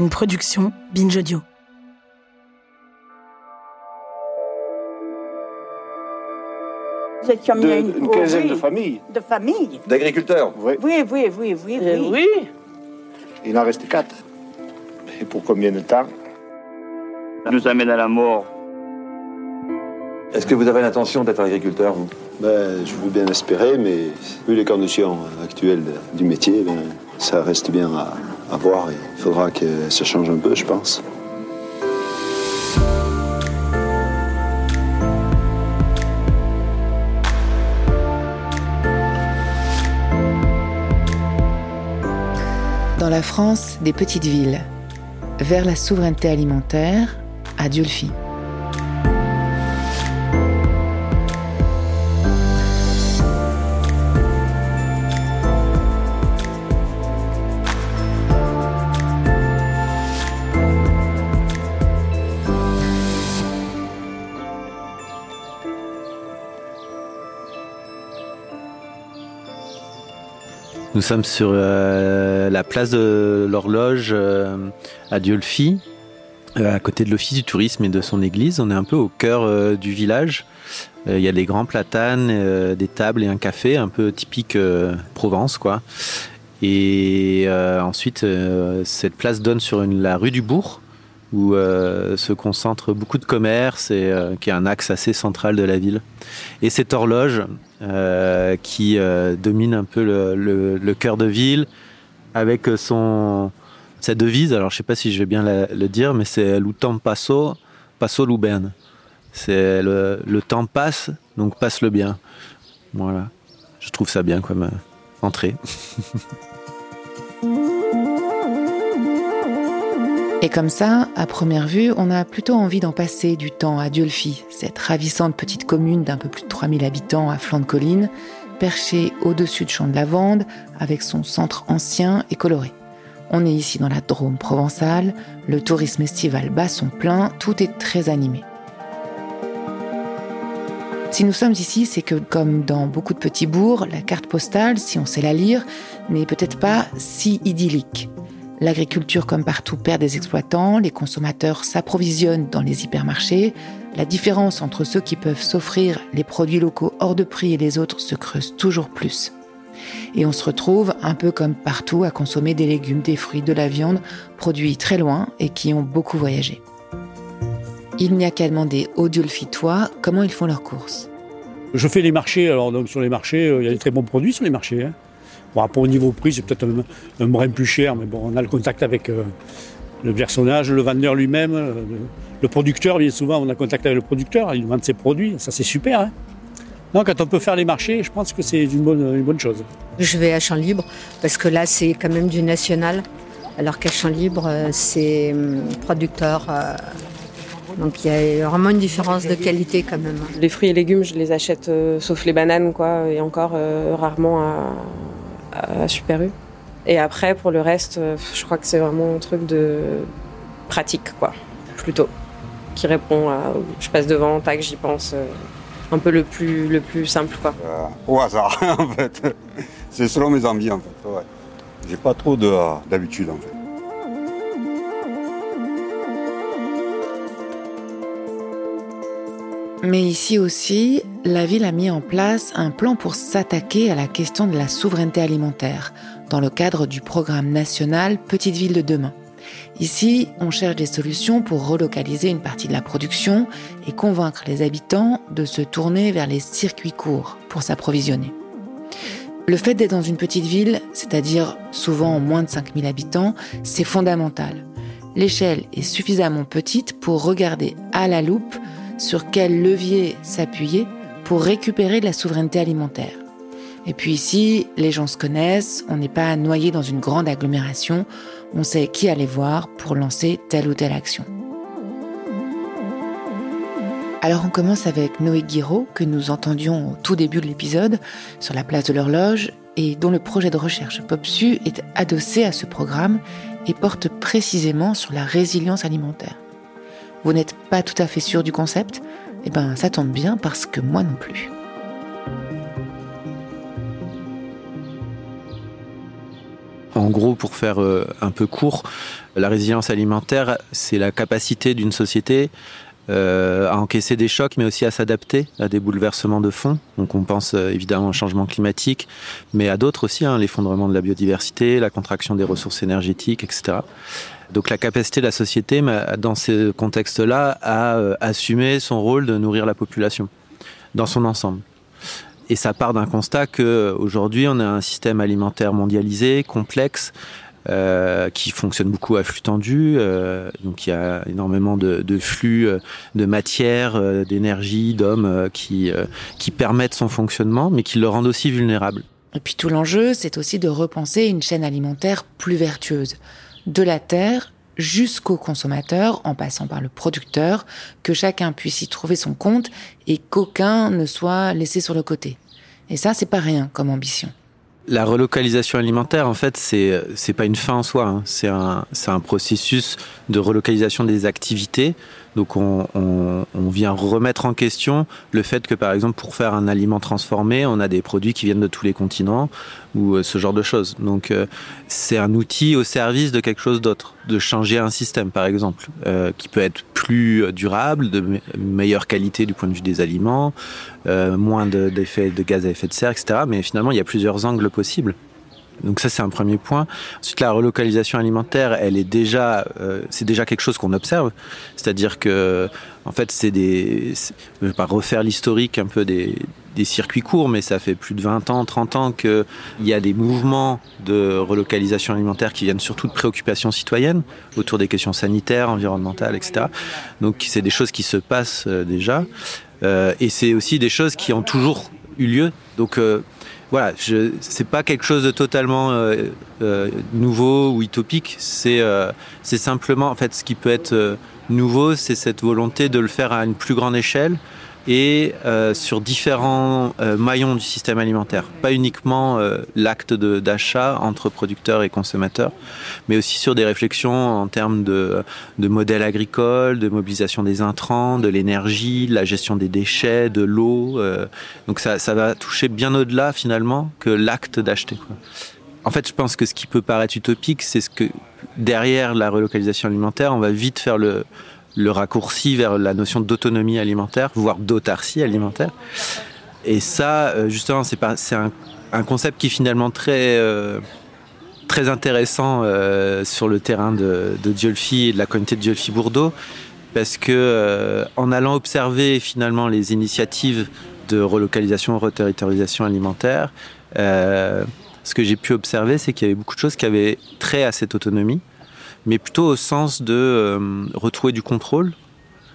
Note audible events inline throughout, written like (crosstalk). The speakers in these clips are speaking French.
Une production Binge Audio. De- une oh, quinzaine oui, de familles. De familles D'agriculteurs Oui. Oui, oui, oui, oui, Euh, oui. oui, Il en reste quatre. Et pour combien de temps? Ça nous amène à la mort. Est-ce que vous avez l'intention d'être agriculteur, vous? Ben, je veux bien espérer, mais vu les conditions actuelles du métier, ben, ça reste bien à, à voir. Il faudra que ça change un peu, je pense. Dans la France des petites villes, vers la souveraineté alimentaire, à Diolfi. Nous sommes sur euh, la place de l'horloge euh, à Diolfi, euh, à côté de l'office du tourisme et de son église. On est un peu au cœur du village. Il y a des grands platanes, des tables et un café, un peu typique Provence, quoi. Et ensuite, cette place donne sur la rue du Bourg, où euh, se concentrent beaucoup de commerces et euh, qui est un axe assez central de la ville. Et cette horloge euh, qui domine un peu le, cœur de ville avec son sa devise. Alors je sais pas si je vais bien le dire, mais c'est "Le temps passo, passo l'uben". C'est le, le temps passe, donc passe le bien. Voilà. Je trouve ça bien comme entrée. (laughs) Comme ça, à première vue, on a plutôt envie d'en passer du temps à Diolfi, cette ravissante petite commune d'un peu plus de 3000 habitants à flanc de colline, perchée au-dessus de champs de lavande, avec son centre ancien et coloré. On est ici dans la Drôme provençale, le tourisme estival bat son plein, tout est très animé. Si nous sommes ici, c'est que comme dans beaucoup de petits bourgs, la carte postale, si on sait la lire, n'est peut-être pas si idyllique. L'agriculture, comme partout, perd des exploitants, les consommateurs s'approvisionnent dans les hypermarchés, la différence entre ceux qui peuvent s'offrir les produits locaux hors de prix et les autres se creuse toujours plus. Et on se retrouve, un peu comme partout, à consommer des légumes, des fruits, de la viande, produits très loin et qui ont beaucoup voyagé. Il n'y a qu'à demander aux Diolfitois comment ils font leurs courses. Je fais les marchés, alors donc sur les marchés, euh, il y a des très bons produits sur les marchés. hein. Bon, après, au niveau prix, c'est peut-être un, un brin plus cher, mais bon, on a le contact avec euh, le personnage, le vendeur lui-même, euh, le, le producteur, bien souvent, on a contact avec le producteur, il nous vend ses produits, ça c'est super. hein. Non, quand on peut faire les marchés, je pense que c'est une bonne, une bonne chose. Je vais à Champ Libre parce que là, c'est quand même du national, alors qu'à Champ Libre, euh, c'est hum, producteur. euh, donc il y a vraiment une différence de qualité quand même. Les fruits et légumes, je les achète, euh, sauf les bananes, quoi, et encore euh, rarement à, à Super U. Et après, pour le reste, euh, je crois que c'est vraiment un truc de pratique, quoi, plutôt, qui répond à. Je passe devant, tac, j'y pense. euh, un peu le plus, le plus simple, quoi. Euh, au hasard, (laughs) en fait. C'est selon mes envies, en fait. J'ai pas trop de- d'habitude, en fait. Mais ici aussi, la ville a mis en place un plan pour s'attaquer à la question de la souveraineté alimentaire dans le cadre du programme national Petite ville de demain. Ici, on cherche des solutions pour relocaliser une partie de la production et convaincre les habitants de se tourner vers les circuits courts pour s'approvisionner. Le fait d'être dans une petite ville, c'est-à-dire souvent moins de 5000 habitants, c'est fondamental. L'échelle est suffisamment petite pour regarder à la loupe sur quel levier s'appuyer pour récupérer de la souveraineté alimentaire. Et puis ici, les gens se connaissent, on n'est pas noyé dans une grande agglomération, on sait qui aller voir pour lancer telle ou telle action. Alors on commence avec Noé Guiraud, que nous entendions au tout début de l'épisode, sur la place de l'horloge, et dont le projet de recherche POPSU est adossé à ce programme et porte précisément sur la résilience alimentaire. Vous n'êtes pas tout à fait sûr du concept Eh bien, ça tombe bien parce que moi non plus. En gros, pour faire euh, un peu court, la résilience alimentaire, c'est la capacité d'une société euh, à encaisser des chocs, mais aussi à s'adapter à des bouleversements de fond. Donc on pense euh, évidemment au changement climatique, mais à d'autres aussi, hein, l'effondrement de la biodiversité, la contraction des ressources énergétiques, etc. Donc la capacité de la société, dans ce contexte-là, à euh, assumer son rôle de nourrir la population dans son ensemble. Et ça part d'un constat que aujourd'hui on a un système alimentaire mondialisé, complexe, euh, qui fonctionne beaucoup à flux tendu. Euh, donc il y a énormément de, flux de matière, d'énergie, d'hommes qui, qui permettent son fonctionnement, mais qui le rendent aussi vulnérable. Et puis tout l'enjeu, c'est aussi de repenser une chaîne alimentaire plus vertueuse, de la terre jusqu'au consommateur, en passant par le producteur, que chacun puisse y trouver son compte et qu'aucun ne soit laissé sur le côté. Et ça, c'est pas rien comme ambition. La relocalisation alimentaire, en fait, c'est c'est pas une fin en soi. Hein. C'est un c'est un processus de relocalisation des activités. Donc on, on, on, vient remettre en question le fait que par exemple pour faire un aliment transformé, on a des produits qui viennent de tous les continents ou euh, ce genre de choses. Donc euh, c'est un outil au service de quelque chose d'autre, de changer un système par exemple, euh, qui peut être plus durable, de me meilleure qualité du point de vue des aliments, euh, moins d'effets de, de gaz à effet de serre, etc. Mais finalement il y a plusieurs angles possibles. Donc ça c'est un premier point. Ensuite la relocalisation alimentaire, elle est déjà euh, c'est déjà quelque chose qu'on observe, c'est-à-dire que en fait c'est des je vais pas refaire l'historique un peu des circuits courts, mais ça fait plus de 20 ans, 30 ans qu'il y a des mouvements de relocalisation alimentaire qui viennent surtout de préoccupations citoyennes autour des questions sanitaires, environnementales, etc. Donc c'est des choses qui se passent euh, déjà. Euh, et c'est aussi des choses qui ont toujours eu lieu. Donc voilà, je c'est pas quelque chose de totalement euh, euh, nouveau ou utopique. C'est euh, c'est simplement en fait ce qui peut être euh, nouveau, c'est cette volonté de le faire à une plus grande échelle et euh, sur différents euh, maillons du système alimentaire, pas uniquement euh, l'acte d'achat entre producteurs et consommateurs, mais aussi sur des réflexions en termes de, de modèles agricoles, de mobilisation des intrants, de l'énergie, de la gestion des déchets, de l'eau. Donc ça, ça va toucher bien au-delà finalement que l'acte d'acheter. En fait, je pense que ce qui peut paraître utopique, c'est ce que derrière la relocalisation alimentaire, on va vite faire le, le raccourci vers la notion d'autonomie alimentaire, voire d'autarcie alimentaire. Et ça, euh, justement, c'est un, concept qui est finalement très, euh, très intéressant euh, sur le terrain de, de Diolfi et de la communauté de Diolfi-Bourdeau, parce que en allant observer finalement les initiatives de relocalisation, reterritorisation alimentaire, ce que j'ai pu observer, c'est qu'il y avait beaucoup de choses qui avaient trait à cette autonomie, mais plutôt au sens de euh, retrouver du contrôle,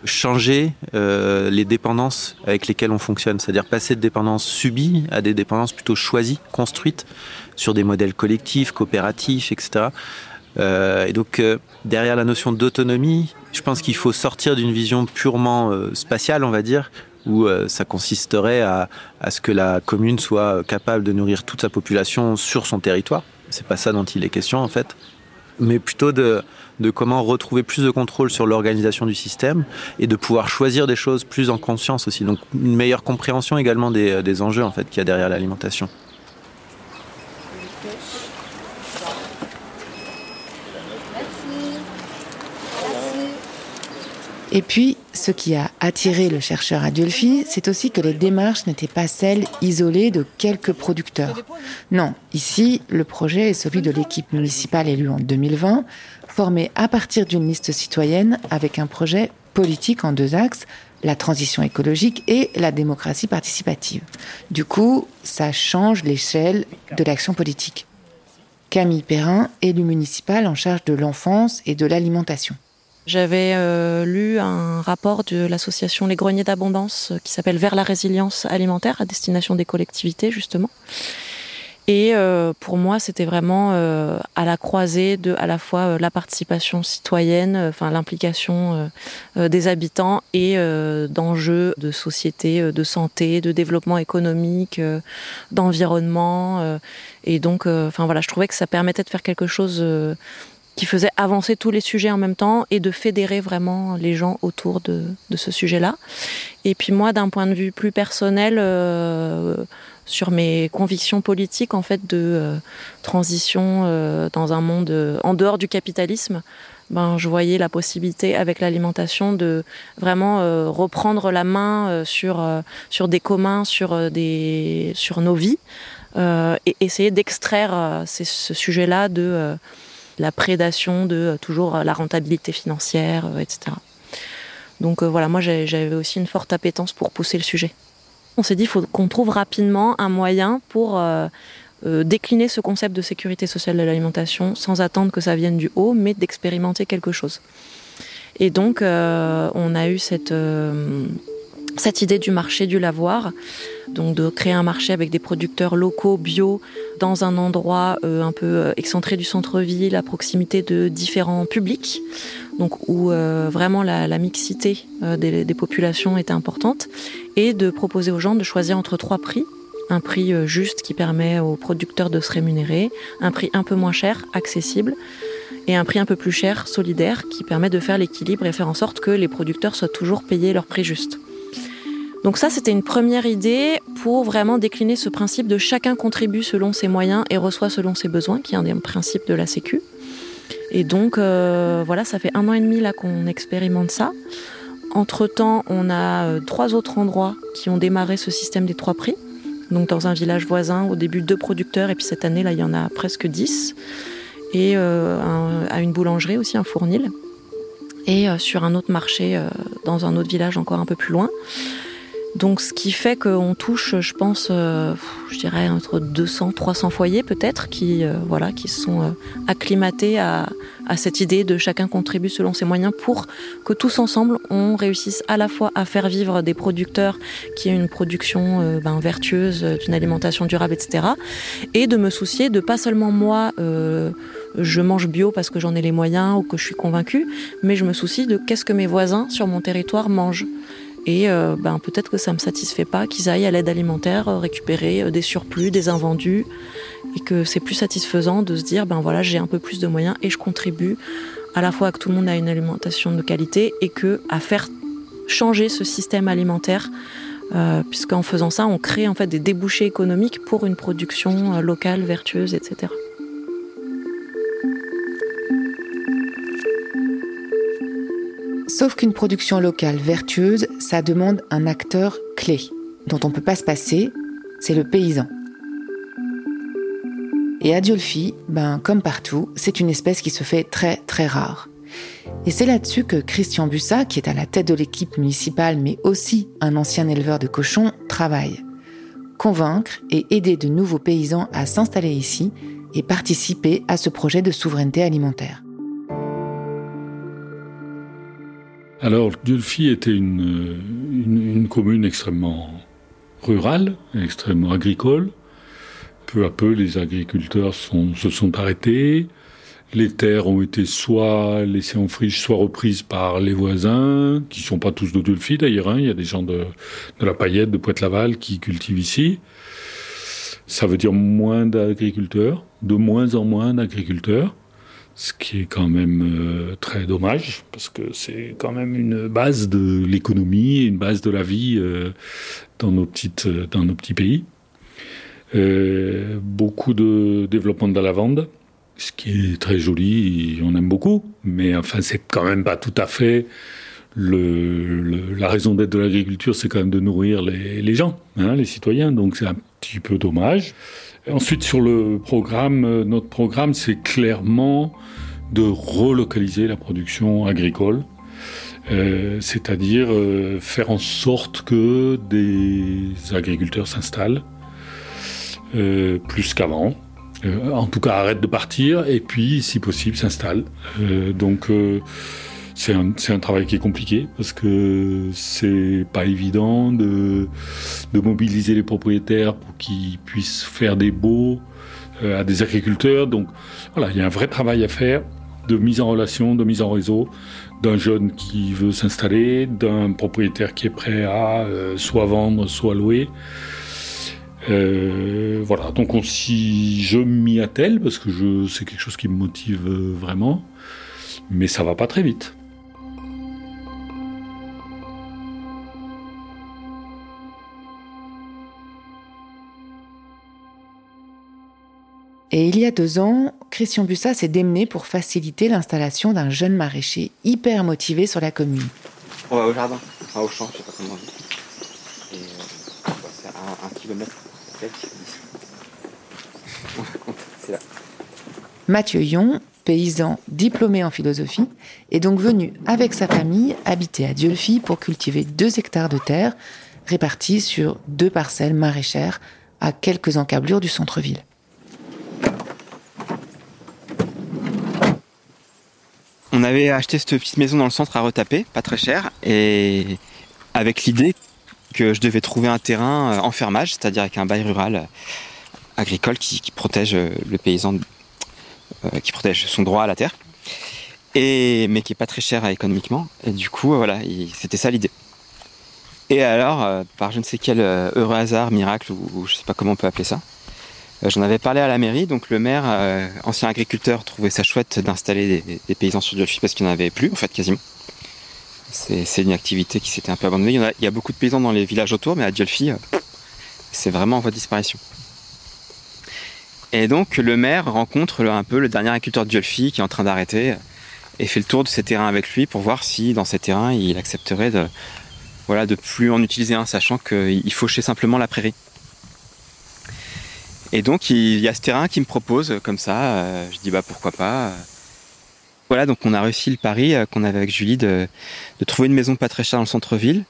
changer euh, les dépendances avec lesquelles on fonctionne, c'est-à-dire passer de dépendances subies à des dépendances plutôt choisies, construites sur des modèles collectifs, coopératifs, etc. Euh, et donc derrière la notion d'autonomie, je pense qu'il faut sortir d'une vision purement spatiale, on va dire, où ça consisterait à, à ce que la commune soit capable de nourrir toute sa population sur son territoire. C'est pas ça dont il est question en fait mais plutôt de, de comment retrouver plus de contrôle sur l'organisation du système et de pouvoir choisir des choses plus en conscience aussi. Donc une meilleure compréhension également des, des enjeux en fait qu'il y a derrière l'alimentation. Et puis, ce qui a attiré le chercheur Adolphi, c'est aussi que les démarches n'étaient pas celles isolées de quelques producteurs. Non, ici, le projet est celui de l'équipe municipale élue en 2020, formée à partir d'une liste citoyenne avec un projet politique en deux axes, la transition écologique et la démocratie participative. Du coup, ça change l'échelle de l'action politique. Camille Perrin, élue municipale en charge de l'enfance et de l'alimentation. J'avais euh, lu un rapport de l'association Les Greniers d'Abondance euh, qui s'appelle Vers la résilience alimentaire à destination des collectivités, justement. Et euh, pour moi, c'était vraiment euh, à la croisée de à la fois euh, la participation citoyenne, euh, enfin l'implication euh, des habitants et d'enjeux de société, de santé, de développement économique, d'environnement. et donc, enfin voilà, je trouvais que ça permettait de faire quelque chose qui faisait avancer tous les sujets en même temps et de fédérer vraiment les gens autour de, de ce sujet-là. Et puis moi, d'un point de vue plus personnel, euh, sur mes convictions politiques en fait de euh, transition euh, dans un monde euh, en dehors du capitalisme, ben, je voyais la possibilité avec l'alimentation de vraiment euh, reprendre la main euh, sur, euh, sur des communs, sur, euh, des, sur nos vies, et essayer d'extraire ce sujet-là de la prédation, de euh, toujours euh, la rentabilité financière, euh, etc. Donc voilà, moi j'avais aussi une forte appétence pour pousser le sujet. On s'est dit faut qu'on trouve rapidement un moyen pour décliner ce concept de sécurité sociale de l'alimentation sans attendre que ça vienne du haut, mais d'expérimenter quelque chose. Et donc, on a eu cette idée du marché du lavoir, donc de créer un marché avec des producteurs locaux bio dans un endroit euh, un peu euh, excentré du centre-ville, à proximité de différents publics, donc où euh, vraiment la, mixité des, populations était importante, et de proposer aux gens de choisir entre trois prix. Un prix juste qui permet aux producteurs de se rémunérer, un prix un peu moins cher, accessible, et un prix un peu plus cher, solidaire, qui permet de faire l'équilibre et faire en sorte que les producteurs soient toujours payés leur prix juste. Donc ça, c'était une première idée pour vraiment décliner ce principe de chacun contribue selon ses moyens et reçoit selon ses besoins, qui est un des principes de la Sécu. Et donc, euh, voilà, ça fait un an et demi là qu'on expérimente ça. Entre-temps, on a euh, trois autres endroits qui ont démarré ce système des trois prix. Donc dans un village voisin, au début deux producteurs, et puis cette année, là, il y en a presque dix. Et euh, à une boulangerie aussi, un fournil. Et sur un autre marché, dans un autre village encore un peu plus loin. Donc, ce qui fait qu'on touche, je pense, euh, je dirais entre 200, 300 foyers peut-être qui, euh, voilà, qui sont euh, acclimatés à, cette idée de chacun contribue selon ses moyens pour que tous ensemble, on réussisse à la fois à faire vivre des producteurs qui aient une production ben, vertueuse, d'une alimentation durable, etc. Et de me soucier de pas seulement moi, je mange bio parce que j'en ai les moyens ou que je suis convaincue, mais je me soucie de qu'est-ce que mes voisins sur mon territoire mangent. Et euh, ben, peut-être que ça me satisfait pas qu'ils aillent à l'aide alimentaire euh, récupérer euh, des surplus, des invendus, et que c'est plus satisfaisant de se dire ben voilà j'ai un peu plus de moyens et je contribue à la fois à que tout le monde a une alimentation de qualité et que à faire changer ce système alimentaire, puisqu'en faisant ça on crée en fait des débouchés économiques pour une production locale, vertueuse, etc. Sauf qu'une production locale vertueuse, ça demande un acteur clé, dont on ne peut pas se passer, c'est le paysan. Et à Diolfi, ben, comme partout, c'est une espèce qui se fait très très rare. Et c'est là-dessus que Christian Bussa, qui est à la tête de l'équipe municipale mais aussi un ancien éleveur de cochons, travaille. Convaincre et aider de nouveaux paysans à s'installer ici et participer à ce projet de souveraineté alimentaire. Alors, Dulphy était une, une, une commune extrêmement rurale, extrêmement agricole. Peu à peu, les agriculteurs se sont arrêtés. Les terres ont été soit laissées en friche, soit reprises par les voisins, qui sont pas tous de Dulphy d'ailleurs. hein. Il y a des gens de, la Paillette, de Pointe-Laval qui cultivent ici. Ça veut dire moins d'agriculteurs, de moins en moins d'agriculteurs ce qui est quand même euh, très dommage, parce que c'est quand même une base de l'économie, une base de la vie euh, dans, nos petites, euh, dans nos petits pays. Beaucoup de développement de la lavande, ce qui est très joli, on aime beaucoup, mais enfin c'est quand même pas tout à fait la raison d'être de l'agriculture, c'est quand même de nourrir les, les gens, hein, les citoyens, donc c'est un petit peu dommage. Ensuite, sur le programme, euh, notre programme, c'est clairement de relocaliser la production agricole, euh, c'est-à-dire euh, faire en sorte que des agriculteurs s'installent plus qu'avant. En tout cas, arrêtent de partir et puis, si possible, s'installent. Donc, C'est un, travail qui est compliqué parce que c'est pas évident de, mobiliser les propriétaires pour qu'ils puissent faire des baux euh, à des agriculteurs. Donc voilà, il y a un vrai travail à faire de mise en relation, de mise en réseau d'un jeune qui veut s'installer, d'un propriétaire qui est prêt à euh, soit vendre, soit louer. Euh, voilà, donc on, si je m'y attelle, parce que c'est quelque chose qui me motive vraiment, mais ça va pas très vite. Et il y a deux ans, Christian Bussa s'est démené pour faciliter l'installation d'un jeune maraîcher hyper motivé sur la commune. On va au jardin, enfin au champ, je sais pas comment on dit. Et euh, c'est un, un kilomètre C'est là. Mathieu Yon, paysan diplômé en philosophie, est donc venu avec sa famille habiter à Dieulfi pour cultiver deux hectares de terre répartis sur deux parcelles maraîchères à quelques encablures du centre-ville. On avait acheté cette petite maison dans le centre à retaper, pas très cher, et avec l'idée que je devais trouver un terrain euh, en fermage, c'est-à-dire avec un bail rural euh, agricole qui, protège euh, le paysan, qui protège son droit à la terre, et, mais qui est pas très cher économiquement. Et du coup, voilà, c'était ça l'idée. Et alors, par je ne sais quel heureux hasard, miracle, ou, ou je sais pas comment on peut appeler ça, j'en avais parlé à la mairie, donc le maire, euh, ancien agriculteur, trouvait ça chouette d'installer des, paysans sur Diolfi parce qu'il n'y en avait plus, en fait, quasiment. C'est une activité qui s'était un peu abandonnée. Il y, a, beaucoup de paysans dans les villages autour, mais à Diolfi, euh, c'est vraiment en voie de disparition. Et donc le maire rencontre un peu le dernier agriculteur de Diolfi qui est en train d'arrêter et fait le tour de ses terrains avec lui pour voir si dans ces terrains il accepterait de voilà de plus en utiliser un, sachant qu'il fauchait simplement la prairie. Et donc il y a ce terrain qui me propose comme ça. Euh, je dis bah pourquoi pas. Voilà, donc on a réussi le pari euh, qu'on avait avec Julie de, trouver une maison pas très chère dans le centre-ville,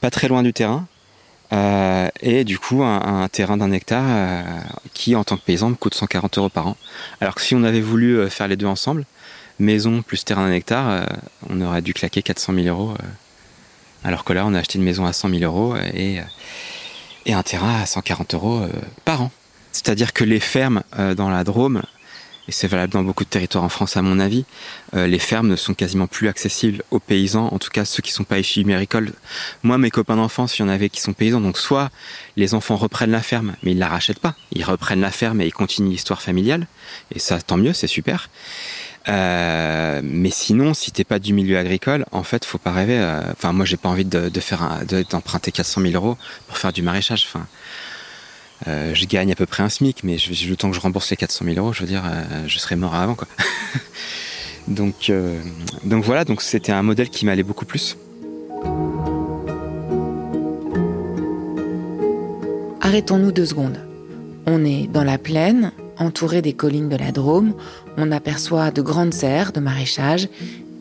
pas très loin du terrain, euh, et du coup un, terrain d'un hectare qui en tant que paysan me coûte 140 euros par an. Alors que si on avait voulu faire les deux ensemble, maison plus terrain d'un hectare, on aurait dû claquer 400 000 euros. alors que là on a acheté une maison à 100 000 euros et, et un terrain à 140 euros par an. C'est-à-dire que les fermes euh, dans la Drôme, et c'est valable dans beaucoup de territoires en France à mon avis, euh, les fermes ne sont quasiment plus accessibles aux paysans, en tout cas ceux qui sont pas issus du Moi, mes copains d'enfance, il y en avait qui sont paysans, donc soit les enfants reprennent la ferme, mais ils la rachètent pas, ils reprennent la ferme et ils continuent l'histoire familiale, et ça tant mieux, c'est super. Euh, mais sinon, si t'es pas du milieu agricole, en fait, faut pas rêver. Enfin, moi, j'ai pas envie de, d'emprunter 400 000 euros pour faire du maraîchage. Euh, je gagne à peu près un SMIC, mais je, le temps que je rembourse les 400 000 euros, je veux dire, euh, je serais mort avant, quoi. (laughs) donc, euh, donc voilà, donc c'était un modèle qui m'allait beaucoup plus. Arrêtons-nous deux secondes. On est dans la plaine, entouré des collines de la Drôme, on aperçoit de grandes serres de maraîchage,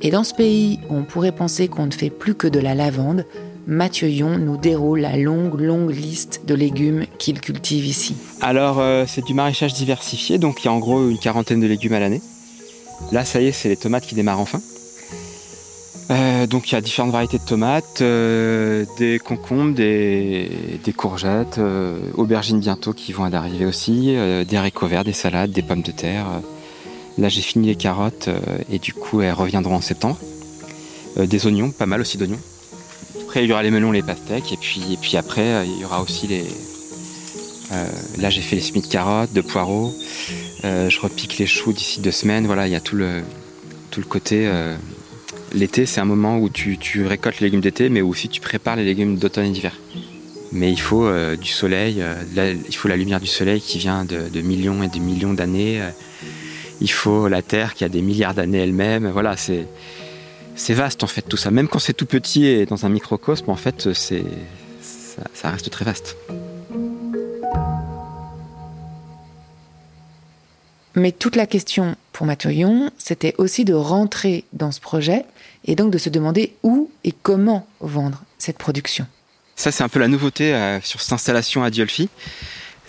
et dans ce pays on pourrait penser qu'on ne fait plus que de la lavande, Mathieu Yon nous déroule la longue, longue liste de légumes qu'il cultive ici. Alors, euh, c'est du maraîchage diversifié, donc il y a en gros une quarantaine de légumes à l'année. Là, ça y est, c'est les tomates qui démarrent enfin. Euh, donc il y a différentes variétés de tomates, euh, des concombres, des, courgettes, aubergines bientôt qui vont arriver aussi, des haricots verts, des salades, des pommes de terre. Là j'ai fini les carottes et du coup elles reviendront en septembre. des oignons, pas mal aussi d'oignons. Après, il y aura les melons, les pastèques, et puis, et puis après, euh, il y aura aussi les. Euh, là, j'ai fait les semis de carottes, de poireaux. Euh, je repique les choux d'ici deux semaines. Voilà, il y a tout le, tout le côté. L'été, c'est un moment où tu, récoltes les légumes d'été, mais aussi tu prépares les légumes d'automne et d'hiver. Mais il faut du soleil, il faut la lumière du soleil qui vient de, de millions et de millions d'années. il faut la terre qui a des milliards d'années elle-même. Voilà, c'est c'est vaste en fait tout ça. Même quand c'est tout petit et dans un microcosme, en fait, c'est ça, reste très vaste. Mais toute la question pour Yon, c'était aussi de rentrer dans ce projet et donc de se demander où et comment vendre cette production. Ça, c'est un peu la nouveauté euh, sur cette installation à Diolfi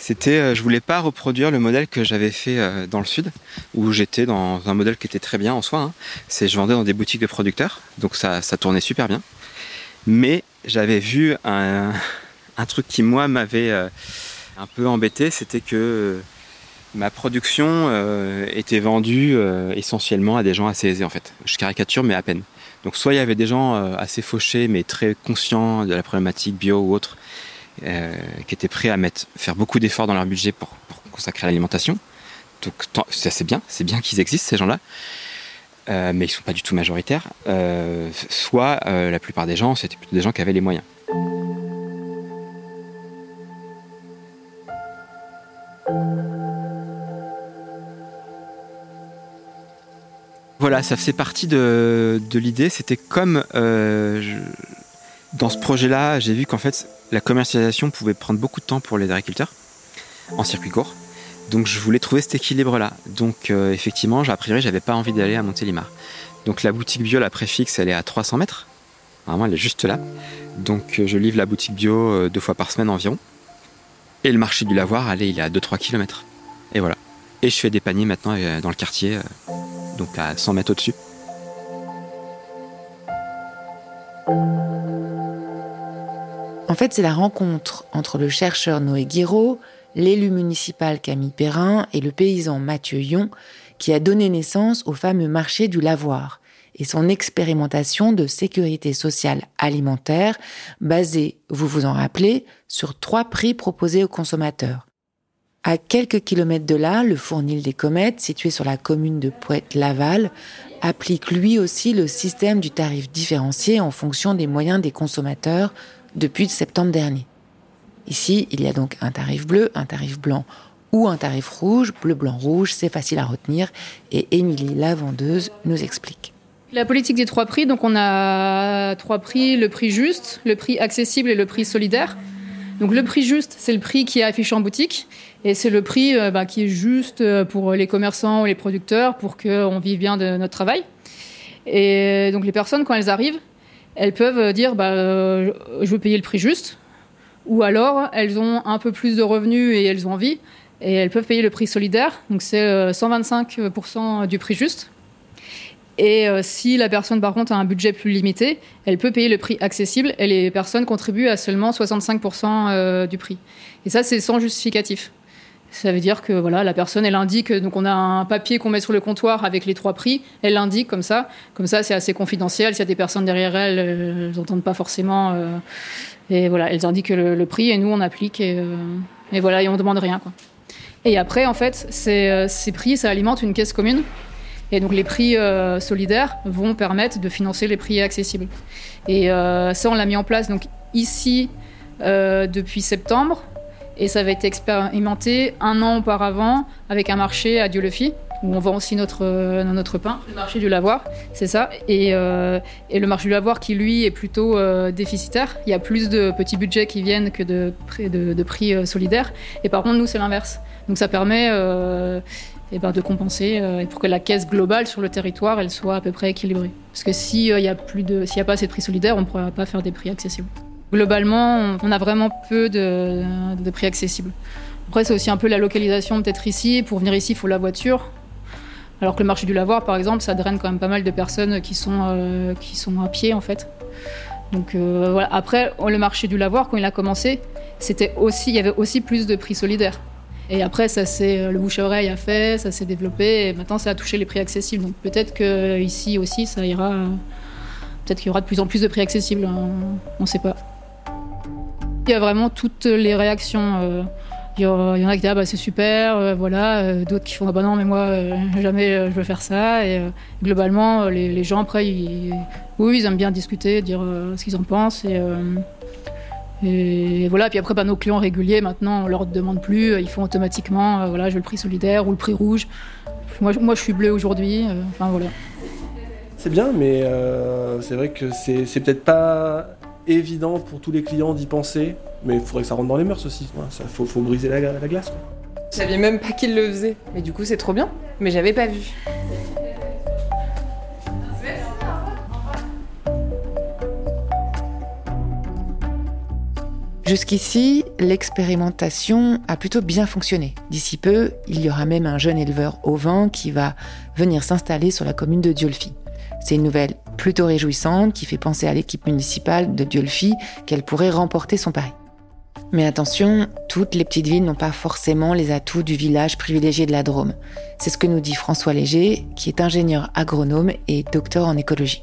C'était, euh, je voulais pas reproduire le modèle que j'avais fait euh, dans le sud, où j'étais dans un modèle qui était très bien en soi. hein. C'est, je vendais dans des boutiques de producteurs, donc ça, ça tournait super bien. Mais j'avais vu un, truc qui moi m'avait euh, un peu embêté, c'était que ma production était vendue essentiellement à des gens assez aisés en fait. Je caricature mais à peine. Donc soit il y avait des gens assez fauchés mais très conscients de la problématique bio ou autre, euh, qui étaient prêts à mettre, faire beaucoup d'efforts dans leur budget pour, consacrer à l'alimentation. Donc ça c'est bien, c'est bien qu'ils existent ces gens-là. Euh, mais ils sont pas du tout majoritaires. Euh, soit la plupart des gens, c'était plutôt des gens qui avaient les moyens. Voilà, ça faisait partie de, de l'idée. C'était comme dans ce projet-là, j'ai vu qu'en fait la commercialisation pouvait prendre beaucoup de temps pour les agriculteurs en circuit court. Donc je voulais trouver cet équilibre-là. Donc euh, effectivement, a priori, j'avais pas envie d'aller à Montélimar. Donc la boutique bio, la préfixe, elle est à 300 mètres. Vraiment, elle est juste là. Donc euh, je livre la boutique bio euh, deux fois par semaine environ. Et le marché du lavoir, allez, il est à 2-3 km. Et voilà. Et je fais des paniers maintenant dans le quartier, donc à 100 mètres au-dessus. En fait, c'est la rencontre entre le chercheur Noé Guiraud, l'élu municipal Camille Perrin et le paysan Mathieu Yon qui a donné naissance au fameux marché du lavoir et son expérimentation de sécurité sociale alimentaire basée, vous vous en rappelez, sur trois prix proposés aux consommateurs. À quelques kilomètres de là, le Fournil des Comètes, situé sur la commune de Poète-Laval, applique lui aussi le système du tarif différencié en fonction des moyens des consommateurs depuis septembre dernier. Ici, il y a donc un tarif bleu, un tarif blanc ou un tarif rouge. Bleu, blanc, rouge, c'est facile à retenir. Et Émilie, la vendeuse, nous explique. La politique des trois prix, donc on a trois prix, le prix juste, le prix accessible et le prix solidaire. Donc le prix juste, c'est le prix qui est affiché en boutique et c'est le prix euh, bah, qui est juste euh, pour les commerçants ou les producteurs pour qu'on vive bien de notre travail. Et donc les personnes, quand elles arrivent, elles peuvent dire bah, euh, je veux payer le prix juste ou alors elles ont un peu plus de revenus et elles ont envie et elles peuvent payer le prix solidaire. Donc c'est euh, 125% du prix juste. Et euh, si la personne, par contre, a un budget plus limité, elle peut payer le prix accessible et les personnes contribuent à seulement 65% euh, du prix. Et ça, c'est sans justificatif. Ça veut dire que voilà, la personne, elle indique, donc on a un papier qu'on met sur le comptoir avec les trois prix, elle l'indique comme ça. Comme ça, c'est assez confidentiel. S'il y a des personnes derrière elle, euh, elles n'entendent pas forcément. euh, et voilà, elles indiquent le, prix et nous, on applique. Et, euh, voilà, et on demande rien. Et après, en fait, ces, prix, ça alimente une caisse commune. Et donc les prix solidaires vont permettre de financer les prix accessibles. Et ça, on l'a mis en place donc ici depuis septembre. Et ça avait été expérimenté un an auparavant avec un marché à Dieu-le-Fit, où on vend aussi notre, euh, notre pain. Le marché du lavoir, c'est ça. Et, euh, le marché du lavoir qui, lui, est plutôt euh, déficitaire. Il y a plus de petits budgets qui viennent que de, prix- de, prix euh, solidaires. Et par contre, nous, c'est l'inverse. Donc ça permet eh ben, de compenser pour que la caisse globale sur le territoire, elle soit à peu près équilibrée. Parce que s'il n'y a, plus de- y a pas assez de prix solidaires, on ne pourra pas faire des prix accessibles. Globalement, on- a vraiment peu de, prix accessibles. Après, c'est aussi un peu la localisation peut-être ici. Pour venir ici, il faut la voiture. Alors que le marché du lavoir, par exemple, ça draine quand même pas mal de personnes qui sont, euh, qui sont à pied, en fait. Donc euh, voilà. Après, le marché du lavoir, quand il a commencé, c'était aussi, il y avait aussi plus de prix solidaires. Et après, ça c'est le bouche à oreille a fait, ça s'est développé, et maintenant ça a touché les prix accessibles. Donc peut-être que ici aussi, ça ira. euh, Peut-être qu'il y aura de plus en plus de prix accessibles. hein, on ne sait pas. Il y a vraiment toutes les réactions. euh, Il y, en a qui disent ah bah c'est super, euh, voilà. euh, D'autres qui font ah bah non mais moi jamais je veux faire ça. Et globalement, les, gens après, ils, oui, ils aiment bien discuter, dire ce qu'ils en pensent. Et, voilà. Puis après, bah, nos clients réguliers maintenant, on leur demande plus, ils font automatiquement voilà, je veux le prix solidaire ou le prix rouge. Moi, moi je suis bleu aujourd'hui. Enfin voilà. C'est bien, mais c'est vrai que c'est peut-être pas évident pour tous les clients d'y penser, mais il faudrait que ça rentre dans les mœurs aussi. Il faut, faut briser la, la glace. quoi. Je savais même pas qu'il le faisait. Mais du coup, c'est trop bien. Mais j'avais pas vu. Jusqu'ici, l'expérimentation a plutôt bien fonctionné. D'ici peu, il y aura même un jeune éleveur au vin qui va venir s'installer sur la commune de Diolfi. C'est une nouvelle plutôt réjouissante qui fait penser à l'équipe municipale de Diolfi qu'elle pourrait remporter son pari. Mais attention, toutes les petites villes n'ont pas forcément les atouts du village privilégié de la Drôme. C'est ce que nous dit François Léger, qui est ingénieur agronome et docteur en écologie.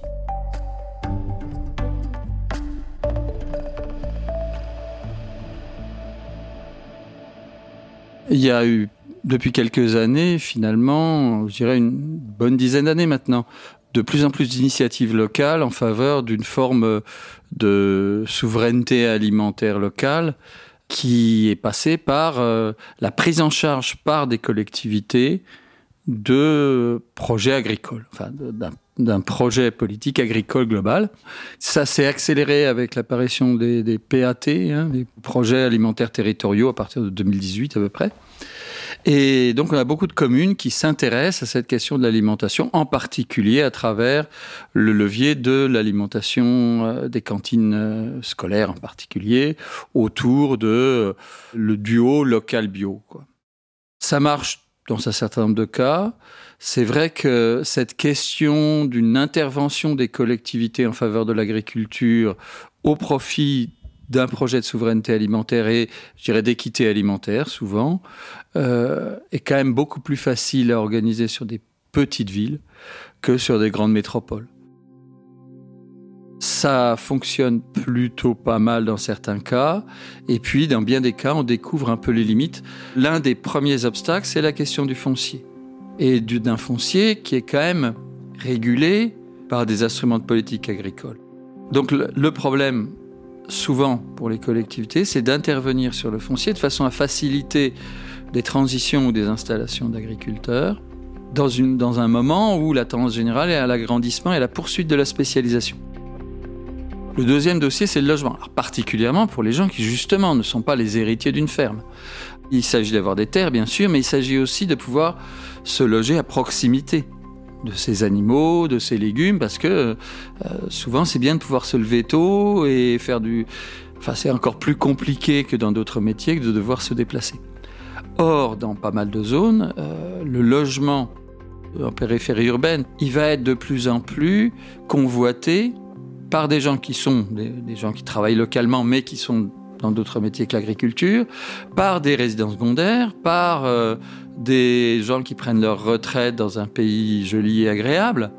Il y a eu, depuis quelques années, finalement, je dirais une bonne dizaine d'années maintenant, de plus en plus d'initiatives locales en faveur d'une forme de souveraineté alimentaire locale qui est passée par euh, la prise en charge par des collectivités de projets agricoles, enfin d'un projet politique agricole global. Ça s'est accéléré avec l'apparition des, PAT, hein, des projets alimentaires territoriaux à partir de 2018 à peu près. Et donc, on a beaucoup de communes qui s'intéressent à cette question de l'alimentation, en particulier à travers le levier de l'alimentation euh, des cantines euh, scolaires en particulier, autour de euh, le duo local-bio. Ça marche dans un certain nombre de cas. C'est vrai que cette question d'une intervention des collectivités en faveur de l'agriculture au profit d'un projet de souveraineté alimentaire et, je dirais, d'équité alimentaire, souvent, euh, est quand même beaucoup plus facile à organiser sur des petites villes que sur des grandes métropoles. Ça fonctionne plutôt pas mal dans certains cas, et puis dans bien des cas, on découvre un peu les limites. L'un des premiers obstacles, c'est la question du foncier, et d'un foncier qui est quand même régulé par des instruments de politique agricole. Donc le problème souvent pour les collectivités, c'est d'intervenir sur le foncier de façon à faciliter des transitions ou des installations d'agriculteurs dans, dans un moment où la tendance générale est à l'agrandissement et à la poursuite de la spécialisation. Le deuxième dossier, c'est le logement, particulièrement pour les gens qui justement ne sont pas les héritiers d'une ferme. Il s'agit d'avoir des terres, bien sûr, mais il s'agit aussi de pouvoir se loger à proximité de ces animaux, de ces légumes, parce que euh, souvent c'est bien de pouvoir se lever tôt et faire du... Enfin, c'est encore plus compliqué que dans d'autres métiers que de devoir se déplacer. Or, dans pas mal de zones, euh, le logement en périphérie urbaine, il va être de plus en plus convoité par des gens qui sont des, gens qui travaillent localement, mais qui sont dans d'autres métiers que l'agriculture, par des résidents secondaires, par euh, des gens qui prennent leur retraite dans un pays joli et agréable.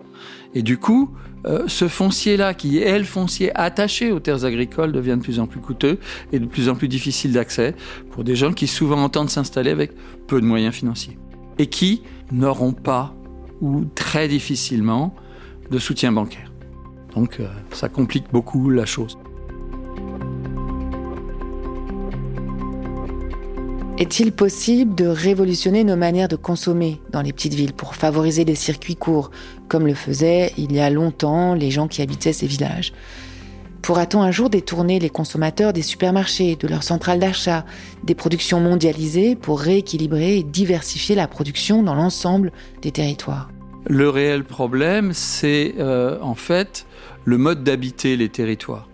Et du coup, euh, ce foncier-là, qui est le foncier attaché aux terres agricoles, devient de plus en plus coûteux et de plus en plus difficile d'accès pour des gens qui souvent entendent s'installer avec peu de moyens financiers et qui n'auront pas ou très difficilement de soutien bancaire. Donc euh, ça complique beaucoup la chose. Est-il possible de révolutionner nos manières de consommer dans les petites villes pour favoriser les circuits courts, comme le faisaient il y a longtemps les gens qui habitaient ces villages? Pourra-t-on un jour détourner les consommateurs des supermarchés, de leurs centrales d'achat, des productions mondialisées pour rééquilibrer et diversifier la production dans l'ensemble des territoires? Le réel problème, c'est euh, en fait le mode d'habiter les territoires.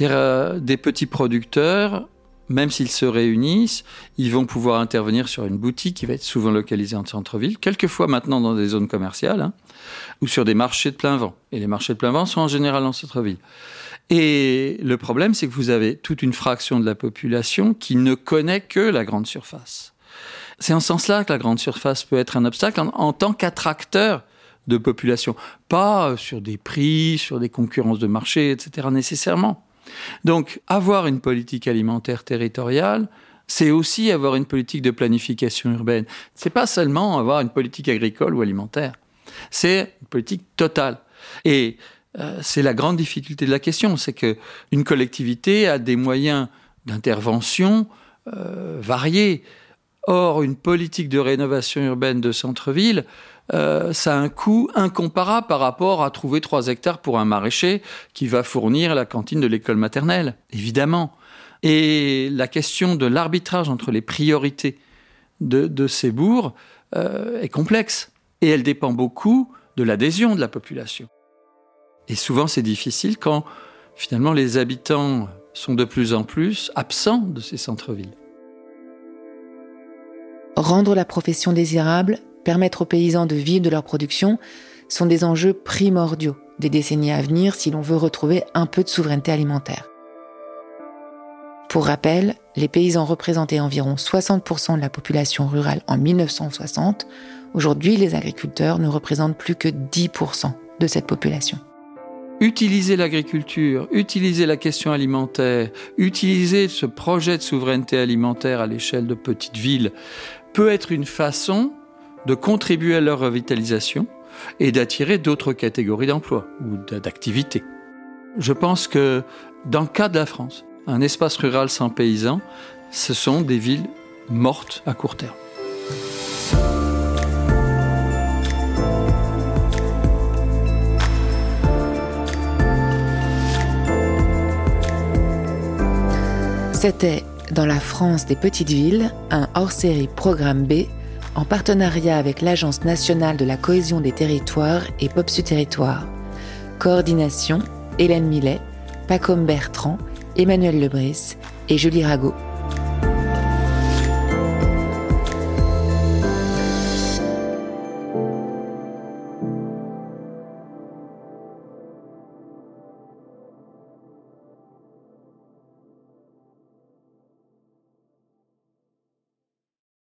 euh, des petits producteurs même s'ils se réunissent, ils vont pouvoir intervenir sur une boutique qui va être souvent localisée en centre-ville, quelquefois maintenant dans des zones commerciales, hein, ou sur des marchés de plein vent. Et les marchés de plein vent sont en général en centre-ville. Et le problème, c'est que vous avez toute une fraction de la population qui ne connaît que la grande surface. C'est en ce sens-là que la grande surface peut être un obstacle en tant qu'attracteur de population, pas sur des prix, sur des concurrences de marché, etc. nécessairement. Donc, avoir une politique alimentaire territoriale, c'est aussi avoir une politique de planification urbaine. C'est pas seulement avoir une politique agricole ou alimentaire. C'est une politique totale. Et euh, c'est la grande difficulté de la question, c'est que une collectivité a des moyens d'intervention euh, variés. Or, une politique de rénovation urbaine de centre-ville, euh, ça a un coût incomparable par rapport à trouver 3 hectares pour un maraîcher qui va fournir la cantine de l'école maternelle, évidemment. Et la question de l'arbitrage entre les priorités de, ces bourgs euh, est complexe. Et elle dépend beaucoup de l'adhésion de la population. Et souvent, c'est difficile quand finalement les habitants sont de plus en plus absents de ces centres-villes. Rendre la profession désirable, permettre aux paysans de vivre de leur production, sont des enjeux primordiaux des décennies à venir si l'on veut retrouver un peu de souveraineté alimentaire. Pour rappel, les paysans représentaient environ 60% de la population rurale en 1960. Aujourd'hui, les agriculteurs ne représentent plus que 10% de cette population. Utiliser l'agriculture, utiliser la question alimentaire, utiliser ce projet de souveraineté alimentaire à l'échelle de petites villes peut être une façon de contribuer à leur revitalisation et d'attirer d'autres catégories d'emplois ou d'activités. Je pense que dans le cas de la France, un espace rural sans paysans, ce sont des villes mortes à court terme. C'était dans la France des petites villes, un hors-série Programme B en partenariat avec l'Agence nationale de la cohésion des territoires et Popsu Territoire. Coordination Hélène Millet, Pacom Bertrand, Emmanuel Lebris et Julie Rago.